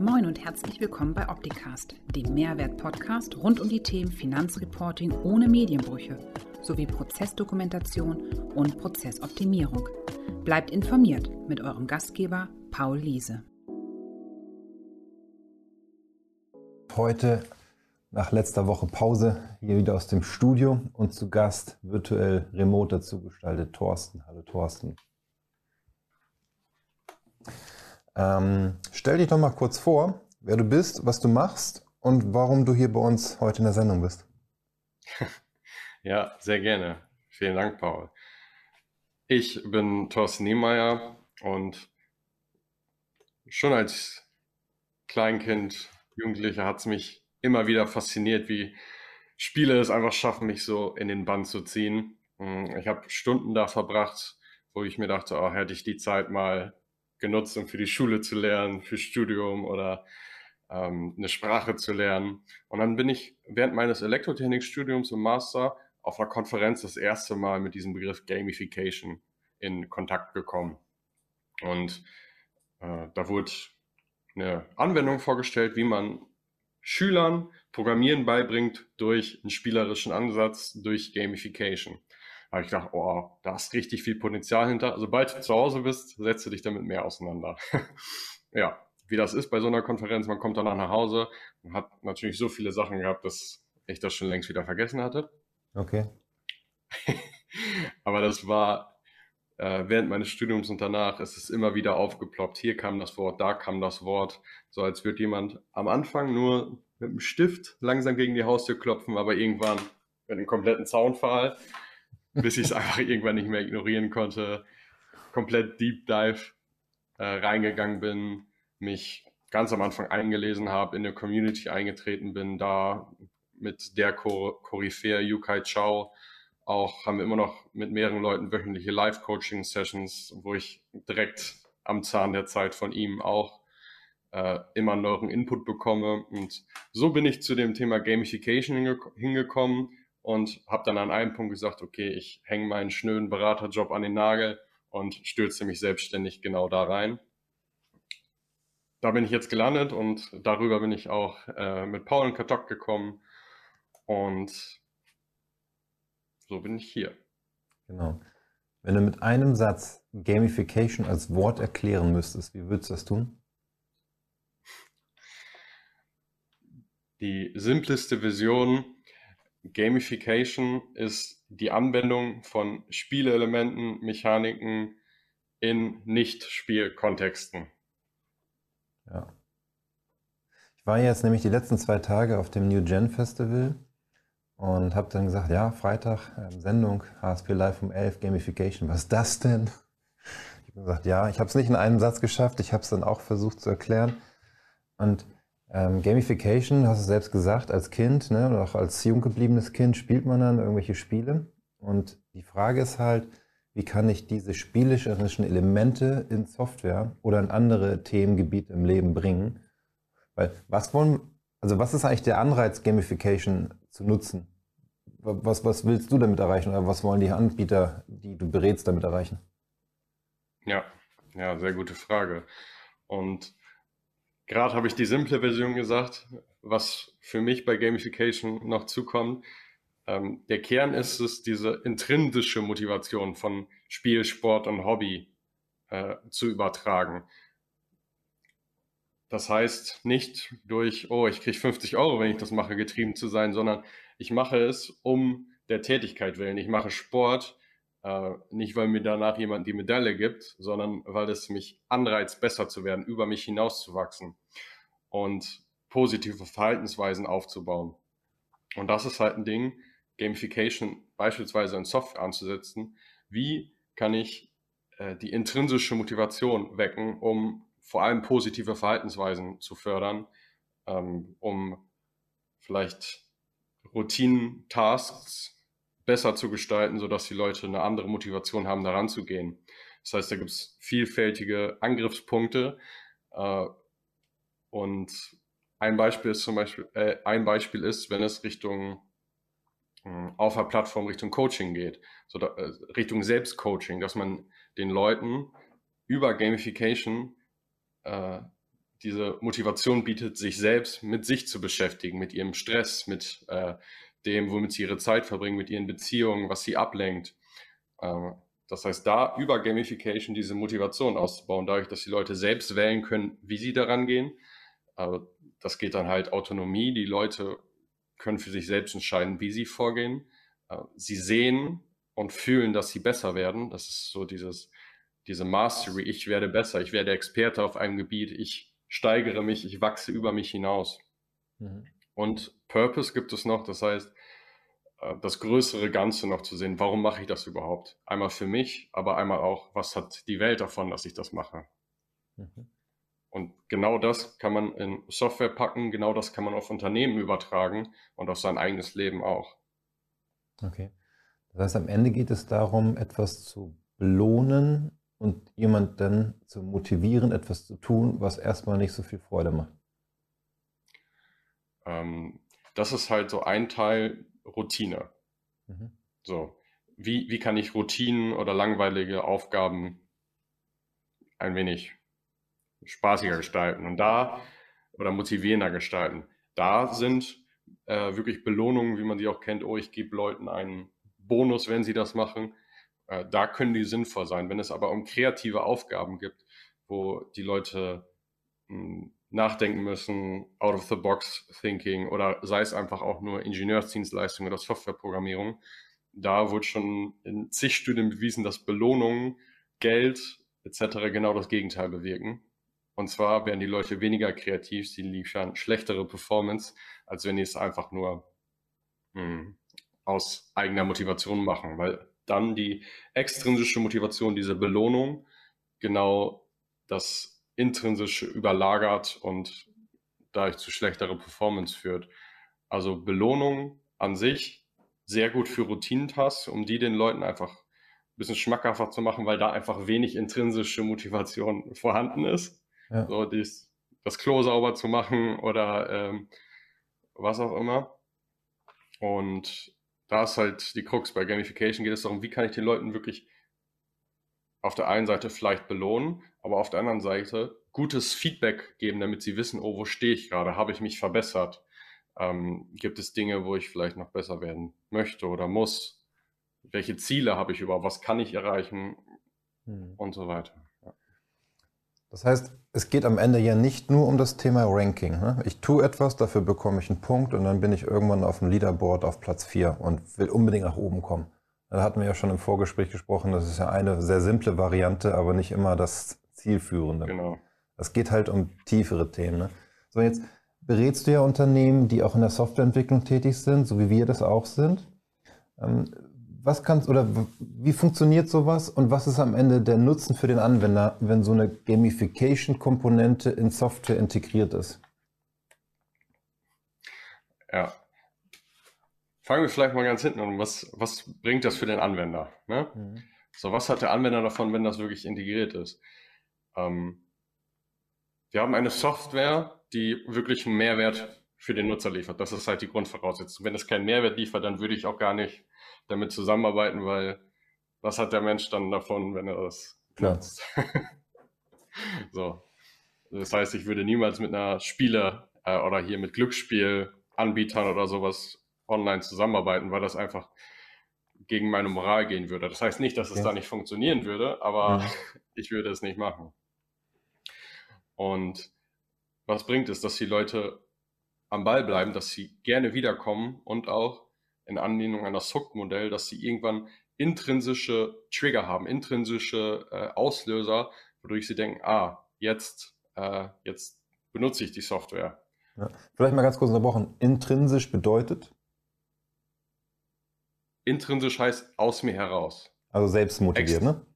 Moin und herzlich willkommen bei Opticast, dem Mehrwert-Podcast rund um die Themen Finanzreporting ohne Medienbrüche sowie Prozessdokumentation und Prozessoptimierung. Bleibt informiert mit eurem Gastgeber Paul Liese. Heute nach letzter Woche Pause hier wieder aus dem Studio und zu Gast virtuell remote dazu gestaltet Thorsten. Hallo Thorsten. Ähm, stell dich doch mal kurz vor, wer du bist, was du machst und warum du hier bei uns heute in der Sendung bist. Ja, sehr gerne. Vielen Dank, Paul. Ich bin Thorsten Niemeyer und schon als Kleinkind, Jugendlicher hat es mich immer wieder fasziniert, wie Spiele es einfach schaffen, mich so in den Bann zu ziehen. Ich habe Stunden da verbracht, wo ich mir dachte, oh, hätte ich die Zeit mal genutzt, um für die Schule zu lernen, für Studium oder ähm, eine Sprache zu lernen. Und dann bin ich während meines Elektrotechnikstudiums im Master auf einer Konferenz das erste Mal mit diesem Begriff Gamification in Kontakt gekommen. Und äh, da wurde eine Anwendung vorgestellt, wie man Schülern Programmieren beibringt durch einen spielerischen Ansatz, durch Gamification habe ich gedacht, oh, da ist richtig viel Potenzial hinter. Sobald du zu Hause bist, setze dich damit mehr auseinander. ja, wie das ist bei so einer Konferenz, man kommt danach nach Hause und hat natürlich so viele Sachen gehabt, dass ich das schon längst wieder vergessen hatte. Okay. Aber das war äh, während meines Studiums und danach ist es immer wieder aufgeploppt. Hier kam das Wort, da kam das Wort. So als würde jemand am Anfang nur mit einem Stift langsam gegen die Haustür klopfen, aber irgendwann mit einem kompletten Zaunpfahl bis ich es einfach irgendwann nicht mehr ignorieren konnte, komplett Deep Dive äh, reingegangen bin, mich ganz am Anfang eingelesen habe, in eine Community eingetreten bin, da mit der Koryphäe Yukai Chao auch haben wir immer noch mit mehreren Leuten wöchentliche Live-Coaching-Sessions, wo ich direkt am Zahn der Zeit von ihm auch äh, immer neueren Input bekomme. Und so bin ich zu dem Thema Gamification hinge hingekommen und habe dann an einem Punkt gesagt, okay, ich hänge meinen schnöden Beraterjob an den Nagel und stürze mich selbstständig genau da rein. Da bin ich jetzt gelandet und darüber bin ich auch äh, mit Paul in Kontakt gekommen und so bin ich hier. Genau. Wenn du mit einem Satz Gamification als Wort erklären müsstest, wie würdest du das tun? Die simpleste Vision Gamification ist die Anwendung von Spielelementen, Mechaniken in Nicht-Spielkontexten. Ja. Ich war jetzt nämlich die letzten zwei Tage auf dem New Gen Festival und habe dann gesagt, ja, Freitag ähm, Sendung, HSP Live um 11, Gamification, was ist das denn? Ich habe gesagt, ja, ich habe es nicht in einem Satz geschafft, ich habe es dann auch versucht zu erklären. Und ähm, Gamification, hast du selbst gesagt, als Kind ne, oder auch als jung gebliebenes Kind spielt man dann irgendwelche Spiele. Und die Frage ist halt, wie kann ich diese spielerischen Elemente in Software oder in andere Themengebiete im Leben bringen? Weil was wollen, also was ist eigentlich der Anreiz, Gamification zu nutzen? Was, was willst du damit erreichen oder was wollen die Anbieter, die du berätst, damit erreichen? Ja, ja, sehr gute Frage. Und Gerade habe ich die simple Version gesagt, was für mich bei Gamification noch zukommt. Ähm, der Kern ist es, diese intrinsische Motivation von Spiel, Sport und Hobby äh, zu übertragen. Das heißt, nicht durch, oh, ich kriege 50 Euro, wenn ich das mache, getrieben zu sein, sondern ich mache es um der Tätigkeit willen. Ich mache Sport, nicht, weil mir danach jemand die Medaille gibt, sondern weil es mich anreizt, besser zu werden, über mich hinauszuwachsen und positive Verhaltensweisen aufzubauen. Und das ist halt ein Ding, Gamification beispielsweise in Software anzusetzen. Wie kann ich äh, die intrinsische Motivation wecken, um vor allem positive Verhaltensweisen zu fördern, ähm, um vielleicht Routinen-Tasks besser zu gestalten, sodass die Leute eine andere Motivation haben, daran zu gehen. Das heißt, da gibt es vielfältige Angriffspunkte. Äh, und ein Beispiel ist zum Beispiel, äh, ein Beispiel ist, wenn es Richtung äh, auf der Plattform Richtung Coaching geht, so da, äh, Richtung Selbstcoaching, dass man den Leuten über Gamification äh, diese Motivation bietet, sich selbst mit sich zu beschäftigen, mit ihrem Stress, mit äh, dem, womit sie ihre Zeit verbringen, mit ihren Beziehungen, was sie ablenkt. Äh, das heißt, da über Gamification diese Motivation auszubauen, dadurch, dass die Leute selbst wählen können, wie sie daran gehen. Aber das geht dann halt Autonomie. Die Leute können für sich selbst entscheiden, wie sie vorgehen. Äh, sie sehen und fühlen, dass sie besser werden. Das ist so dieses, diese Mastery. Ich werde besser. Ich werde Experte auf einem Gebiet. Ich steigere mich. Ich wachse über mich hinaus. Mhm. Und Purpose gibt es noch. Das heißt, äh, das größere Ganze noch zu sehen. Warum mache ich das überhaupt? Einmal für mich, aber einmal auch, was hat die Welt davon, dass ich das mache? Mhm. Und genau das kann man in Software packen, genau das kann man auf Unternehmen übertragen und auf sein eigenes Leben auch. Okay. Das heißt, am Ende geht es darum, etwas zu belohnen und jemanden zu motivieren, etwas zu tun, was erstmal nicht so viel Freude macht. Ähm, das ist halt so ein Teil Routine. Mhm. So, wie, wie kann ich Routinen oder langweilige Aufgaben ein wenig spaßiger gestalten und da oder motivierender gestalten? Da sind äh, wirklich Belohnungen, wie man sie auch kennt. Oh, ich gebe Leuten einen Bonus, wenn sie das machen. Äh, da können die sinnvoll sein. Wenn es aber um kreative Aufgaben gibt, wo die Leute mh, hm, nachdenken müssen, out of the box thinking oder sei es einfach auch nur Ingenieursdienstleistung oder Softwareprogrammierung. Da wurde schon in zig Studien bewiesen, dass Belohnungen, Geld etc. genau das Gegenteil bewirken. Und zwar werden die Leute weniger kreativ, sie liefern schlechtere Performance, als wenn die es einfach nur mh, hm, aus eigener Motivation machen, weil dann die extrinsische Motivation, diese Belohnung, genau das intrinsische überlagert und dadurch zu schlechterer Performance führt. Also Belohnung an sich sehr gut für Routinentasks, um die den Leuten einfach ein bisschen schmackhafter zu machen, weil da einfach wenig intrinsische Motivation vorhanden ist. Ja. So dies, das Klo sauber zu machen oder ähm, was auch immer. Und da ist halt die Krux bei Gamification geht es darum, wie kann ich den Leuten wirklich auf der einen Seite vielleicht belohnen, aber auf der anderen Seite gutes Feedback geben, damit sie wissen, oh, wo stehe ich gerade? Habe ich mich verbessert? Ähm, gibt es Dinge, wo ich vielleicht noch besser werden möchte oder muss? Welche Ziele habe ich über? Was kann ich erreichen? Hm. Und so weiter. Ja. Das heißt, es geht am Ende ja nicht nur um das Thema Ranking. Ne? Ich tue etwas, dafür bekomme ich einen Punkt und dann bin ich irgendwann auf dem Leaderboard auf Platz 4 und will unbedingt nach oben kommen. Da hatten wir ja schon im Vorgespräch gesprochen, das ist ja eine sehr simple Variante, aber nicht immer das Zielführende. Genau. Es geht halt um tiefere Themen. Ne? So, jetzt berätst du ja Unternehmen, die auch in der Softwareentwicklung tätig sind, so wie wir das auch sind. Ähm, was kannst oder wie funktioniert sowas und was ist am Ende der Nutzen für den Anwender, wenn so eine Gamification-Komponente in Software integriert ist? Ja, fangen wir vielleicht mal ganz hinten an. Was, was bringt das für den Anwender? Ne? Mhm. So, was hat der Anwender davon, wenn das wirklich integriert ist? Ähm, wir haben eine Software, die wirklich einen Mehrwert für den Nutzer liefert. Das ist halt die Grundvoraussetzung. Wenn es keinen Mehrwert liefert, dann würde ich auch gar nicht damit zusammenarbeiten, weil was hat der Mensch dann davon, wenn er das nutzt? so. Das heißt, ich würde niemals mit einer Spiele äh, oder hier mit Glücksspielanbietern oder sowas online zusammenarbeiten, weil das einfach gegen meine Moral gehen würde. Das heißt nicht, dass es ja. da nicht funktionieren würde, aber ja. ich würde es nicht machen. Und was bringt es, dass die Leute am Ball bleiben, dass sie gerne wiederkommen und auch in Anlehnung an das Hook-Modell, dass sie irgendwann intrinsische Trigger haben, intrinsische äh, Auslöser, wodurch sie denken, ah, jetzt, äh, jetzt benutze ich die Software. Ja. Vielleicht mal ganz kurz unterbrochen. Intrinsisch bedeutet? Intrinsisch heißt aus mir heraus. Also selbst motiviert, Ext ne?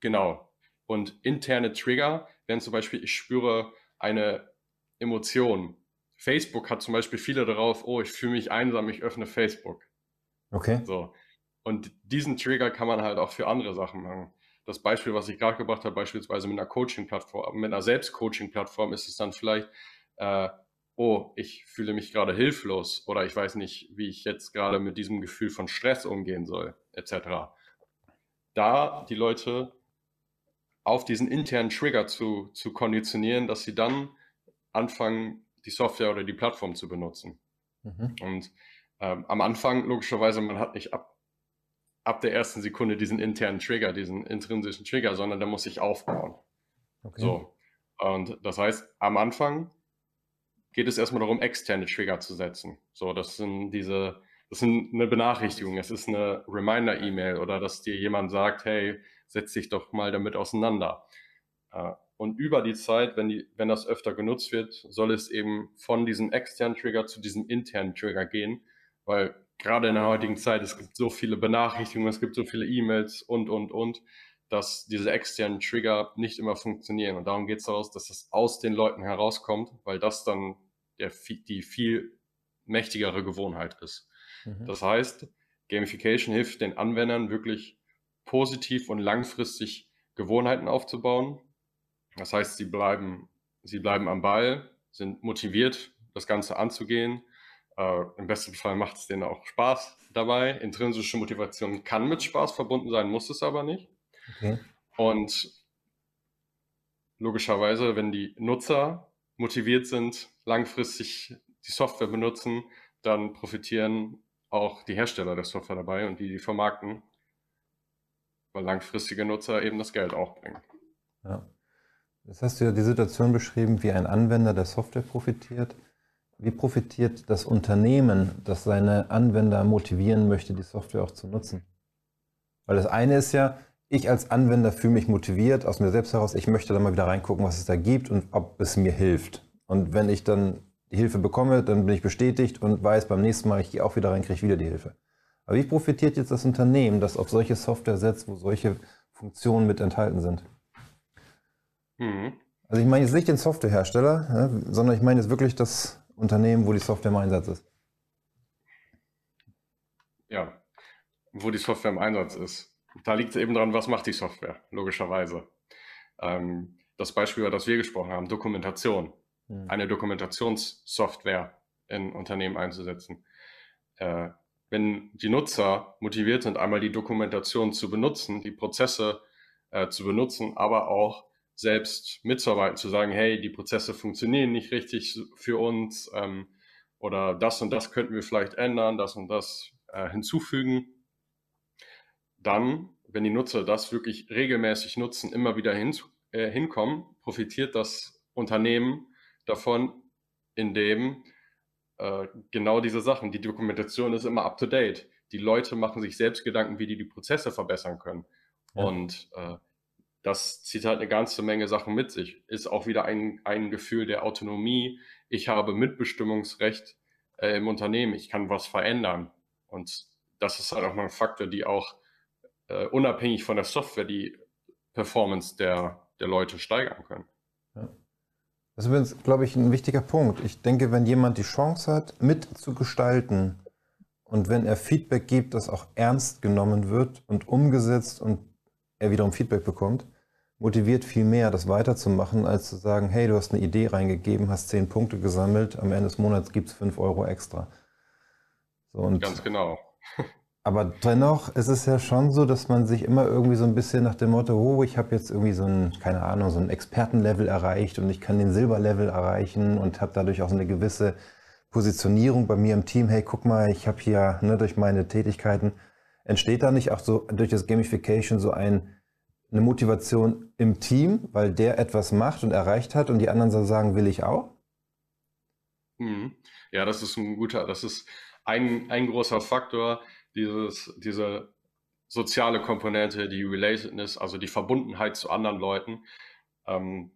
Genau. Und interne Trigger wären zum Beispiel, ich spüre eine Emotion. Facebook hat zum Beispiel viele darauf, oh, ich fühle mich einsam, ich öffne Facebook. Okay. So. Und diesen Trigger kann man halt auch für andere Sachen machen. Das Beispiel, was ich gerade gebracht habe, beispielsweise mit einer Coaching-Plattform, mit einer Selbst-Coaching-Plattform ist es dann vielleicht, äh, oh, ich fühle mich gerade hilflos oder ich weiß nicht, wie ich jetzt gerade mit diesem Gefühl von Stress umgehen soll, etc. Da die Leute auf diesen internen Trigger zu, zu konditionieren, dass sie dann anfangen, die Software oder die Plattform zu benutzen. Mhm. Und ähm, am Anfang, logischerweise, man hat nicht ab, ab der ersten Sekunde diesen internen Trigger, diesen intrinsischen Trigger, sondern der muss sich aufbauen. Okay. So. Und das heißt, am Anfang geht es erstmal darum, externe Trigger zu setzen. So, das sind diese, das sind eine Benachrichtigung, es ist eine Reminder-E-Mail oder dass dir jemand sagt, hey, setz dich doch mal damit auseinander. Äh, und über die Zeit, wenn, die, wenn das öfter genutzt wird, soll es eben von diesem externen Trigger zu diesem internen Trigger gehen, weil gerade in der heutigen Zeit, es gibt so viele Benachrichtigungen, es gibt so viele E-Mails und, und, und, dass diese externen Trigger nicht immer funktionieren. Und darum geht es daraus, dass es aus den Leuten herauskommt, weil das dann der, die viel mächtigere Gewohnheit ist. Mhm. Das heißt, Gamification hilft den Anwendern wirklich positiv und langfristig Gewohnheiten aufzubauen. Das heißt, sie bleiben, sie bleiben am Ball, sind motiviert, das Ganze anzugehen. Äh, Im besten Fall macht es denen auch Spaß dabei. Intrinsische Motivation kann mit Spaß verbunden sein, muss es aber nicht. Okay. Und logischerweise, wenn die Nutzer motiviert sind, langfristig die Software benutzen, dann profitieren auch die Hersteller der Software dabei und die, die vermarkten, weil langfristige Nutzer eben das Geld auch bringen. Ja. Jetzt hast du ja die Situation beschrieben, wie ein Anwender der Software profitiert. Wie profitiert das Unternehmen, das seine Anwender motivieren möchte, die Software auch zu nutzen? Weil das eine ist ja, ich als Anwender fühle mich motiviert aus mir selbst heraus, ich möchte da mal wieder reingucken, was es da gibt und ob es mir hilft. Und wenn ich dann die Hilfe bekomme, dann bin ich bestätigt und weiß beim nächsten Mal, ich gehe auch wieder rein, kriege ich wieder die Hilfe. Aber wie profitiert jetzt das Unternehmen, das auf solche Software setzt, wo solche Funktionen mit enthalten sind? Mhm. Also ich meine jetzt nicht den Softwarehersteller, ja, sondern ich meine jetzt wirklich das Unternehmen, wo die Software im Einsatz ist. Ja, wo die Software im Einsatz ist. Da liegt es eben dran, was macht die Software, logischerweise. Ähm, das Beispiel, über das wir gesprochen haben, Dokumentation. Mhm. Eine Dokumentationssoftware in Unternehmen einzusetzen. Äh, wenn die Nutzer motiviert sind, einmal die Dokumentation zu benutzen, die Prozesse äh, zu benutzen, aber auch selbst mitzuarbeiten, zu sagen, hey, die Prozesse funktionieren nicht richtig für uns ähm, oder das und das könnten wir vielleicht ändern, das und das äh, hinzufügen. Dann, wenn die Nutzer das wirklich regelmäßig nutzen, immer wieder hin, äh, hinkommen, profitiert das Unternehmen davon, indem äh, genau diese Sachen, die Dokumentation ist immer up to date. Die Leute machen sich selbst Gedanken, wie die die Prozesse verbessern können. Ja. Und äh, das zieht halt eine ganze Menge Sachen mit sich. Ist auch wieder ein, ein Gefühl der Autonomie. Ich habe Mitbestimmungsrecht äh, im Unternehmen. Ich kann was verändern. Und das ist halt auch mal ein Faktor, die auch äh, unabhängig von der Software die Performance der, der Leute steigern können. Das ist übrigens, glaube ich, ein wichtiger Punkt. Ich denke, wenn jemand die Chance hat, mitzugestalten und wenn er Feedback gibt, das auch ernst genommen wird und umgesetzt und er wiederum Feedback bekommt, motiviert viel mehr, das weiterzumachen, als zu sagen, hey, du hast eine Idee reingegeben, hast zehn Punkte gesammelt, am Ende des Monats gibt es fünf Euro extra. So, Ganz genau. Aber dennoch ist es ja schon so, dass man sich immer irgendwie so ein bisschen nach dem Motto, oh, ich habe jetzt irgendwie so ein, keine Ahnung, so ein Expertenlevel erreicht und ich kann den Silberlevel erreichen und habe dadurch auch so eine gewisse Positionierung bei mir im Team. Hey, guck mal, ich habe hier ne, durch meine Tätigkeiten, entsteht da nicht auch so durch das Gamification so ein eine Motivation im Team, weil der etwas macht und erreicht hat und die anderen so sagen, will ich auch? Mhm. Ja, das ist ein guter, das ist ein, ein großer Faktor, dieses, diese soziale Komponente, die Relatedness, also die Verbundenheit zu anderen Leuten. Ähm,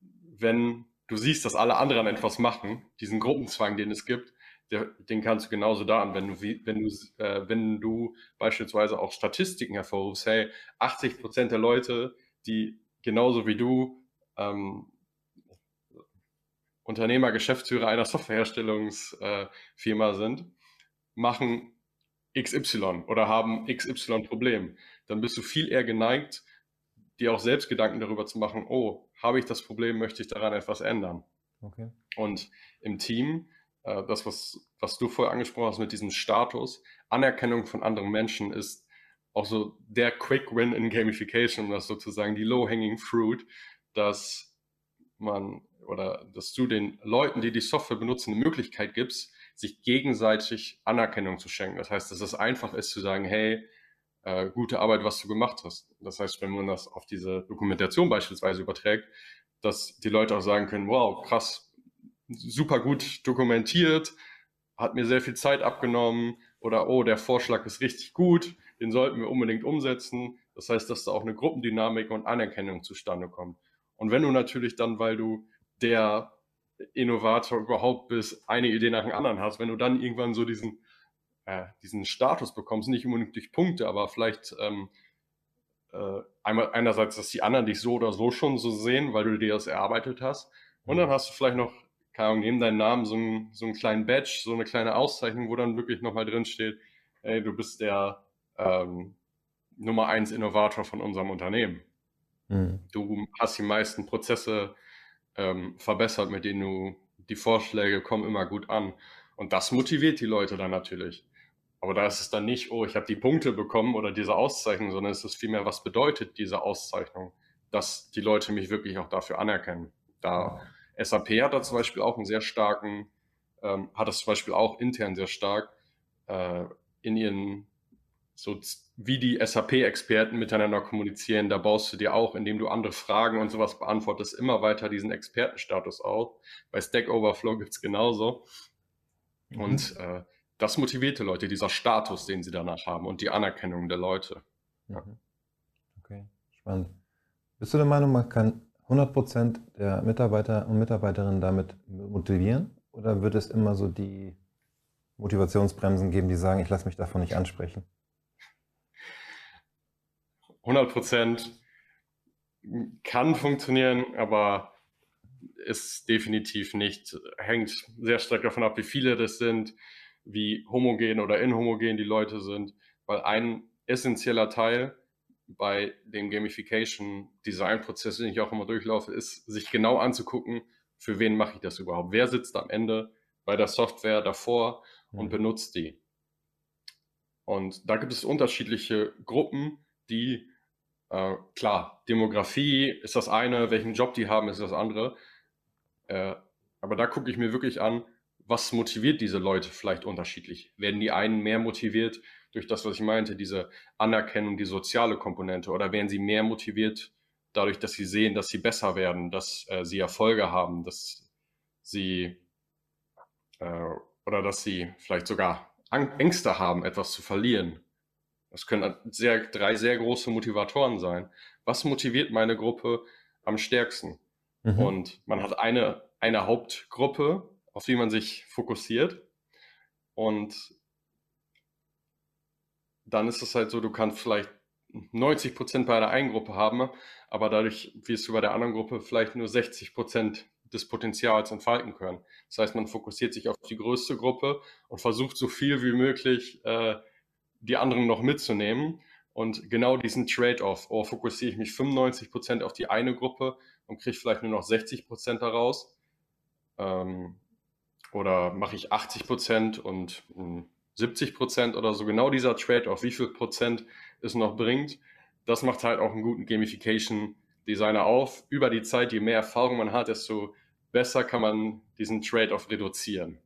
wenn du siehst, dass alle anderen etwas machen, diesen Gruppenzwang, den es gibt, der, den kannst du genauso da anwenden, wenn du, äh, wenn du beispielsweise auch Statistiken hervorrufst, hey, 80 Prozent der Leute, die genauso wie du ähm, Unternehmer, Geschäftsführer einer Softwareherstellungsfirma äh, sind, machen XY oder haben XY Problem, dann bist du viel eher geneigt, dir auch selbst Gedanken darüber zu machen, oh, habe ich das Problem, möchte ich daran etwas ändern. Okay. Und im Team äh, das, was, was du vorher angesprochen hast mit diesem Status, Anerkennung von anderen Menschen ist auch so der Quick Win in Gamification, das sozusagen die Low-Hanging Fruit, dass man oder dass du den Leuten, die die Software benutzen, eine Möglichkeit gibst, sich gegenseitig Anerkennung zu schenken. Das heißt, dass es einfach ist zu sagen, hey, äh, gute Arbeit, was du gemacht hast. Das heißt, wenn man das auf diese Dokumentation beispielsweise überträgt, dass die Leute auch sagen können, wow, krass, super gut dokumentiert, hat mir sehr viel Zeit abgenommen oder oh, der Vorschlag ist richtig gut, den sollten wir unbedingt umsetzen. Das heißt, dass da auch eine Gruppendynamik und Anerkennung zustande kommt. Und wenn du natürlich dann, weil du der Innovator überhaupt bist, eine Idee nach der anderen hast, wenn du dann irgendwann so diesen, äh, diesen Status bekommst, nicht unbedingt durch Punkte, aber vielleicht ähm, äh, einmal einerseits, dass die anderen dich so oder so schon so sehen, weil du dir das erarbeitet hast. Und dann hast du vielleicht noch, keine Ahnung, neben deinem Namen so einen, so einen kleinen Badge, so eine kleine Auszeichnung, wo dann wirklich nochmal drin steht, ey, du bist der ähm, Nummer eins Innovator von unserem Unternehmen. Mhm. Du hast die meisten Prozesse ähm, verbessert, mit denen du die Vorschläge kommen immer gut an. Und das motiviert die Leute dann natürlich. Aber da ist es dann nicht, oh, ich habe die Punkte bekommen oder diese Auszeichnung, sondern es ist vielmehr, was bedeutet diese Auszeichnung, dass die Leute mich wirklich auch dafür anerkennen. Da SAP hat da zum Beispiel auch einen sehr starken, ähm, hat das zum Beispiel auch intern sehr stark äh, in ihren so wie die SAP-Experten miteinander kommunizieren, da baust du dir auch, indem du andere Fragen und sowas beantwortest, immer weiter diesen Expertenstatus auf. Bei Stack Overflow gibt es genauso. Mhm. Und äh, das motiviert die Leute, dieser Status, den sie danach haben und die Anerkennung der Leute. Mhm. Okay, spannend. Bist du der Meinung, man kann 100% der Mitarbeiter und Mitarbeiterinnen damit motivieren? Oder wird es immer so die Motivationsbremsen geben, die sagen, ich lasse mich davon nicht ansprechen? 100 Prozent kann funktionieren, aber ist definitiv nicht, hängt sehr stark davon ab, wie viele das sind, wie homogen oder inhomogen die Leute sind, weil ein essentieller Teil bei dem Gamification Design Prozess, den ich auch immer durchlaufe, ist, sich genau anzugucken, für wen mache ich das überhaupt? Wer sitzt am Ende bei der Software davor und mhm. benutzt die? Und da gibt es unterschiedliche Gruppen, die äh, klar, Demografie ist das eine, welchen Job die haben, ist das andere. Äh, aber da gucke ich mir wirklich an, was motiviert diese Leute vielleicht unterschiedlich? Werden die einen mehr motiviert durch das, was ich meinte, diese Anerkennung, die soziale Komponente, oder werden sie mehr motiviert dadurch, dass sie sehen, dass sie besser werden, dass äh, sie Erfolge haben, dass sie äh, oder dass sie vielleicht sogar Ängste haben, etwas zu verlieren? Das können sehr, drei sehr große Motivatoren sein. Was motiviert meine Gruppe am stärksten? Mhm. Und man hat eine, eine Hauptgruppe, auf die man sich fokussiert. Und dann ist es halt so, du kannst vielleicht 90 Prozent bei der einen Gruppe haben, aber dadurch wirst du bei der anderen Gruppe vielleicht nur 60 Prozent des Potenzials entfalten können. Das heißt, man fokussiert sich auf die größte Gruppe und versucht so viel wie möglich äh, die anderen noch mitzunehmen. Und genau diesen Trade-off, oh, fokussiere ich mich 95 Prozent auf die eine Gruppe und kriege vielleicht nur noch 60 Prozent daraus. Ähm, oder mache ich 80 Prozent und mh, hm, 70 Prozent oder so. Genau dieser Trade-off, wie viel Prozent es noch bringt, das macht halt auch einen guten Gamification-Designer auf. Über die Zeit, je mehr Erfahrung man hat, desto besser kann man diesen Trade-off reduzieren.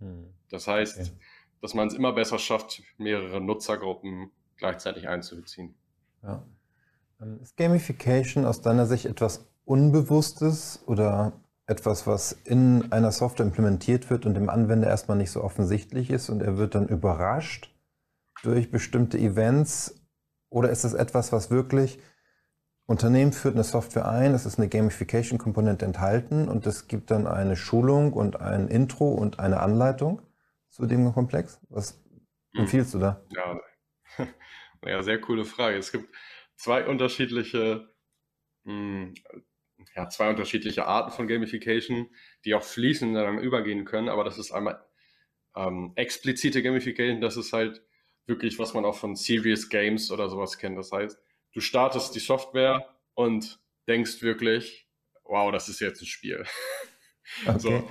Hm. Das heißt, okay dass man es immer besser schafft, mehrere Nutzergruppen gleichzeitig einzubeziehen. Ja. Ähm, ist Gamification aus deiner Sicht etwas Unbewusstes oder etwas, was in einer Software implementiert wird und dem Anwender erstmal nicht so offensichtlich ist und er wird dann überrascht durch bestimmte Events? Oder ist es etwas, was wirklich Unternehmen führt eine Software ein, es ist eine Gamification-Komponente enthalten und es gibt dann eine Schulung und ein Intro und eine Anleitung? Zu dem Komplex? Was hm. empfiehlst du da? Ja, ja sehr coole Frage. Es gibt zwei unterschiedliche, mh, hm, ja, zwei unterschiedliche Arten von Gamification, die auch fließend dann übergehen können, aber das ist einmal ähm, explizite Gamification, das ist halt wirklich, was man auch von Serious Games oder sowas kennt. Das heißt, du startest die Software und denkst wirklich, wow, das ist jetzt ein Spiel. Okay. So,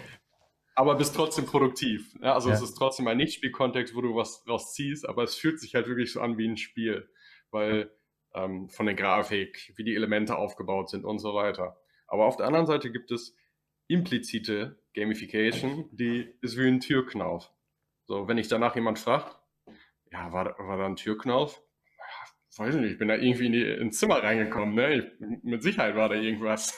aber bist trotzdem produktiv. Ja, also ja. es ist trotzdem ein Nicht-Spiel-Kontext, wo du was rausziehst, aber es fühlt sich halt wirklich so an wie ein Spiel, weil ähm, von der Grafik, wie die Elemente aufgebaut sind und so weiter. Aber auf der anderen Seite gibt es implizite Gamification, die ist wie ein Türknauf. So, wenn ich danach jemand fragt, ja, war, war da ein Türknauf? Ja, weiß ich nicht, ich bin da irgendwie in die, ins Zimmer reingekommen, ne? Ich, mit Sicherheit war da irgendwas.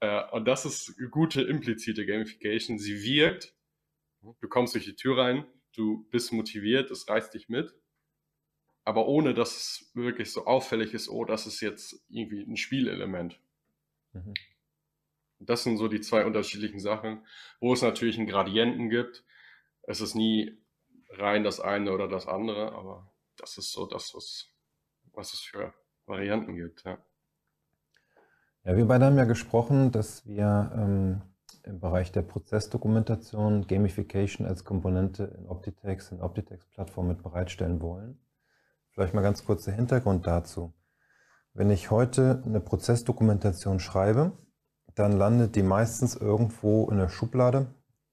Äh, und das ist gute implizite Gamification. Sie wirkt, du kommst durch die Tür rein, du bist motiviert, es reißt dich mit, aber ohne dass es wirklich so auffällig ist, oh, das ist jetzt irgendwie ein Spielelement. Mhm. Das sind so die zwei unterschiedlichen Sachen, wo es natürlich einen Gradienten gibt. Es ist nie rein das eine oder das andere, aber das ist so das, was, was es für Varianten gibt. Ja. Ja, wir beide haben ja gesprochen, dass wir ähm, im Bereich der Prozessdokumentation Gamification als Komponente in Optitex, in Optitex-Plattform mit bereitstellen wollen. Vielleicht mal ganz kurz der Hintergrund dazu. Wenn ich heute eine Prozessdokumentation schreibe, dann landet die meistens irgendwo in der Schublade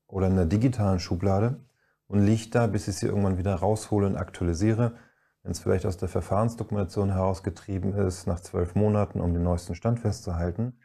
oder in der digitalen Schublade und liegt da, bis ich sie irgendwann wieder raushole und aktualisiere, wenn es vielleicht aus der Verfahrensdokumentation herausgetrieben ist, nach zwölf Monaten, um den neuesten Stand festzuhalten.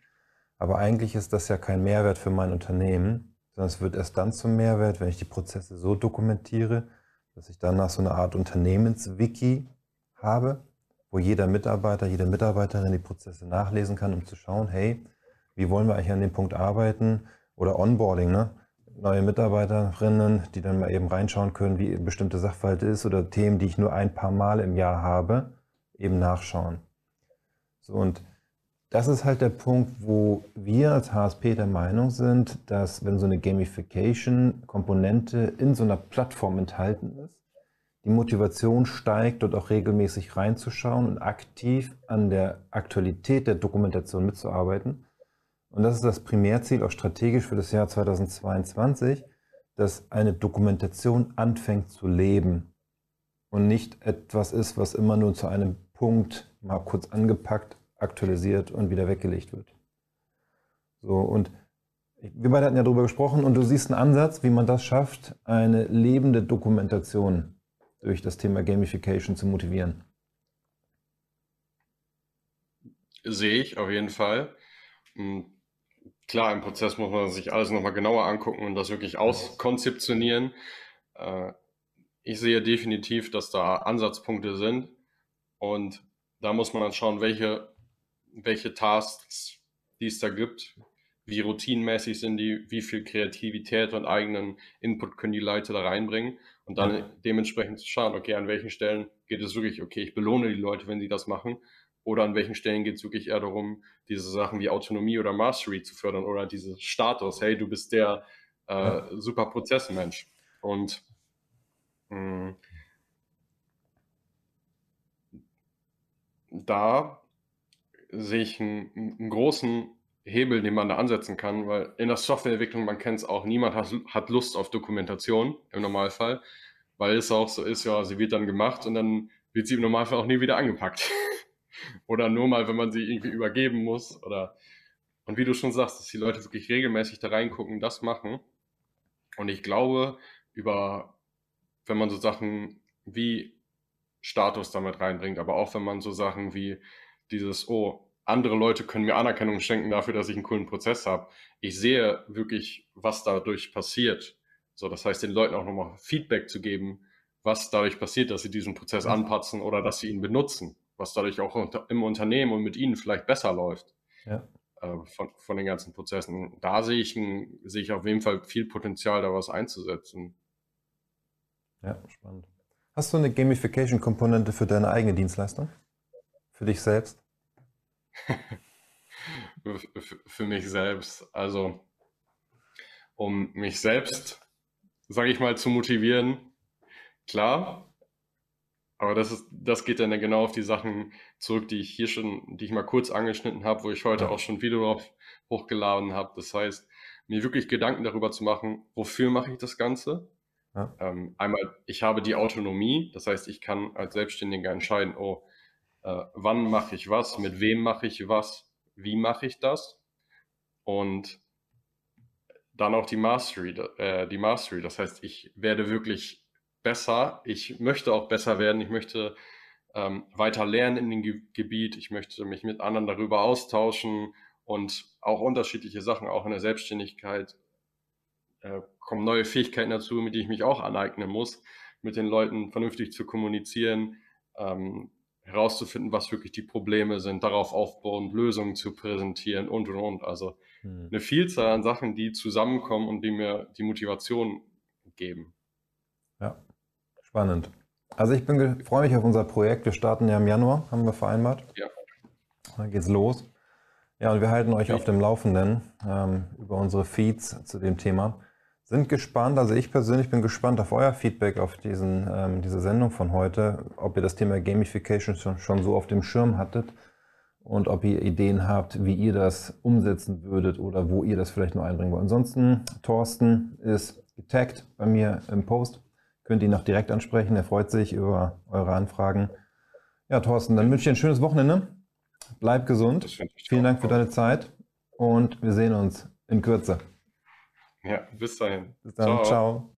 Aber eigentlich ist das ja kein Mehrwert für mein Unternehmen, sondern es wird erst dann zum Mehrwert, wenn ich die Prozesse so dokumentiere, dass ich danach so eine Art Unternehmenswiki habe, wo jeder Mitarbeiter, jede Mitarbeiterin die Prozesse nachlesen kann, um zu schauen, hey, wie wollen wir eigentlich an dem Punkt arbeiten? Oder Onboarding, ne? Neue Mitarbeiterinnen, die dann mal eben reinschauen können, wie bestimmte Sachverhalte ist oder Themen, die ich nur ein paar Mal im Jahr habe, eben nachschauen. So, und das ist halt der Punkt, wo wir als HSP der Meinung sind, dass wenn so eine Gamification-Komponente in so einer Plattform enthalten ist, die Motivation steigt, dort auch regelmäßig reinzuschauen und aktiv an der Aktualität der Dokumentation mitzuarbeiten. Und das ist das Primärziel auch strategisch für das Jahr 2022, dass eine Dokumentation anfängt zu leben und nicht etwas ist, was immer nur zu einem Punkt mal kurz angepackt aktualisiert und wieder weggelegt wird. So, und wir beide hatten ja darüber gesprochen und du siehst einen Ansatz, wie man das schafft, eine lebende Dokumentation durch das Thema Gamification zu motivieren. Sehe ich auf jeden Fall. Klar, im Prozess muss man sich alles nochmal genauer angucken und das wirklich auskonzeptionieren. Äh, ich sehe definitiv, dass da Ansatzpunkte sind und da muss man dann schauen, welche welche Tasks, die es da gibt, wie routinenmäßig sind die, wie viel Kreativität und eigenen Input können die Leute da reinbringen und dann dementsprechend zu schauen, okay, an welchen Stellen geht es wirklich, okay, ich belohne die Leute, wenn sie das machen oder an welchen Stellen geht es wirklich eher darum, diese Sachen wie Autonomie oder Mastery zu fördern oder dieses Status, hey, du bist der äh, super Prozessmensch. Und mh, mm, da sehe ich einen, einen, großen Hebel, den man da ansetzen kann, weil in der Softwareentwicklung, man kennt es auch, niemand hat, hat Lust auf Dokumentation im Normalfall, weil es auch so ist, ja, sie wird dann gemacht und dann wird sie im Normalfall auch nie wieder angepackt. oder nur mal, wenn man sie irgendwie übergeben muss oder und wie du schon sagst, dass die Leute wirklich regelmäßig da reingucken, das machen. Und ich glaube, über, wenn man so Sachen wie Status damit reinbringt, aber auch wenn man so Sachen wie dieses, oh, andere Leute können mir Anerkennung schenken dafür, dass ich einen coolen Prozess habe. Ich sehe wirklich, was dadurch passiert. So, das heißt, den Leuten auch nochmal Feedback zu geben, was dadurch passiert, dass sie diesen Prozess anpassen oder dass sie ihn benutzen, was dadurch auch unter, im Unternehmen und mit ihnen vielleicht besser läuft. Ja. Äh, von, von den ganzen Prozessen. Da sehe ich, ein, sehe ich auf jeden Fall viel Potenzial, da was einzusetzen. Ja, spannend. Hast du eine Gamification-Komponente für deine eigene Dienstleistung? Für dich selbst? für mich selbst. Also, um mich selbst, sage ich mal, zu motivieren, klar. Aber das, ist, das geht dann genau auf die Sachen zurück, die ich hier schon, die ich mal kurz angeschnitten habe, wo ich heute ja. auch schon Video drauf hochgeladen habe. Das heißt, mir wirklich Gedanken darüber zu machen, wofür mache ich das Ganze? Ja. Ähm, einmal, ich habe die Autonomie, das heißt, ich kann als Selbstständiger entscheiden, oh, äh, wann mache ich was, mit wem mache ich was, wie mache ich das und dann auch die Mastery, äh, die Mastery. Das heißt, ich werde wirklich besser. Ich möchte auch besser werden. Ich möchte ähm, weiter lernen in dem Ge Gebiet. Ich möchte mich mit anderen darüber austauschen und auch unterschiedliche Sachen, auch in der Selbstständigkeit äh, kommen neue Fähigkeiten dazu, mit denen ich mich auch aneignen muss, mit den Leuten vernünftig zu kommunizieren, ähm, herauszufinden, was wirklich die Probleme sind, darauf aufbauend Lösungen zu präsentieren und und und. Also hm. eine Vielzahl an Sachen, die zusammenkommen und die mir die Motivation geben. Ja, spannend. Also ich freue mich auf unser Projekt. Wir starten ja im Januar, haben wir vereinbart. Ja. Dann geht's los. Ja, und wir halten euch auf dem Laufenden ähm, über unsere Feeds zu dem Thema. Sind gespannt, also ich persönlich bin gespannt auf euer Feedback auf diesen, ähm, diese Sendung von heute, ob ihr das Thema Gamification schon, schon so auf dem Schirm hattet und ob ihr Ideen habt, wie ihr das umsetzen würdet oder wo ihr das vielleicht nur einbringen wollt. Ansonsten, Thorsten ist getaggt bei mir im Post. Könnt ihn noch direkt ansprechen. Er freut sich über eure Anfragen. Ja, Thorsten, dann wünsche ich dir ein schönes Wochenende. Bleib gesund. Vielen Dank für deine Zeit und wir sehen uns in Kürze. Ja, bis dahin. Bis dann. Ciao. Ciao.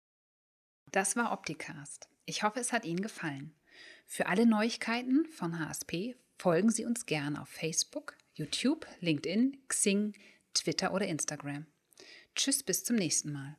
Das war Opticast. Ich hoffe, es hat Ihnen gefallen. Für alle Neuigkeiten von HSP folgen Sie uns gerne auf Facebook, YouTube, LinkedIn, Xing, Twitter oder Instagram. Tschüss, bis zum nächsten Mal.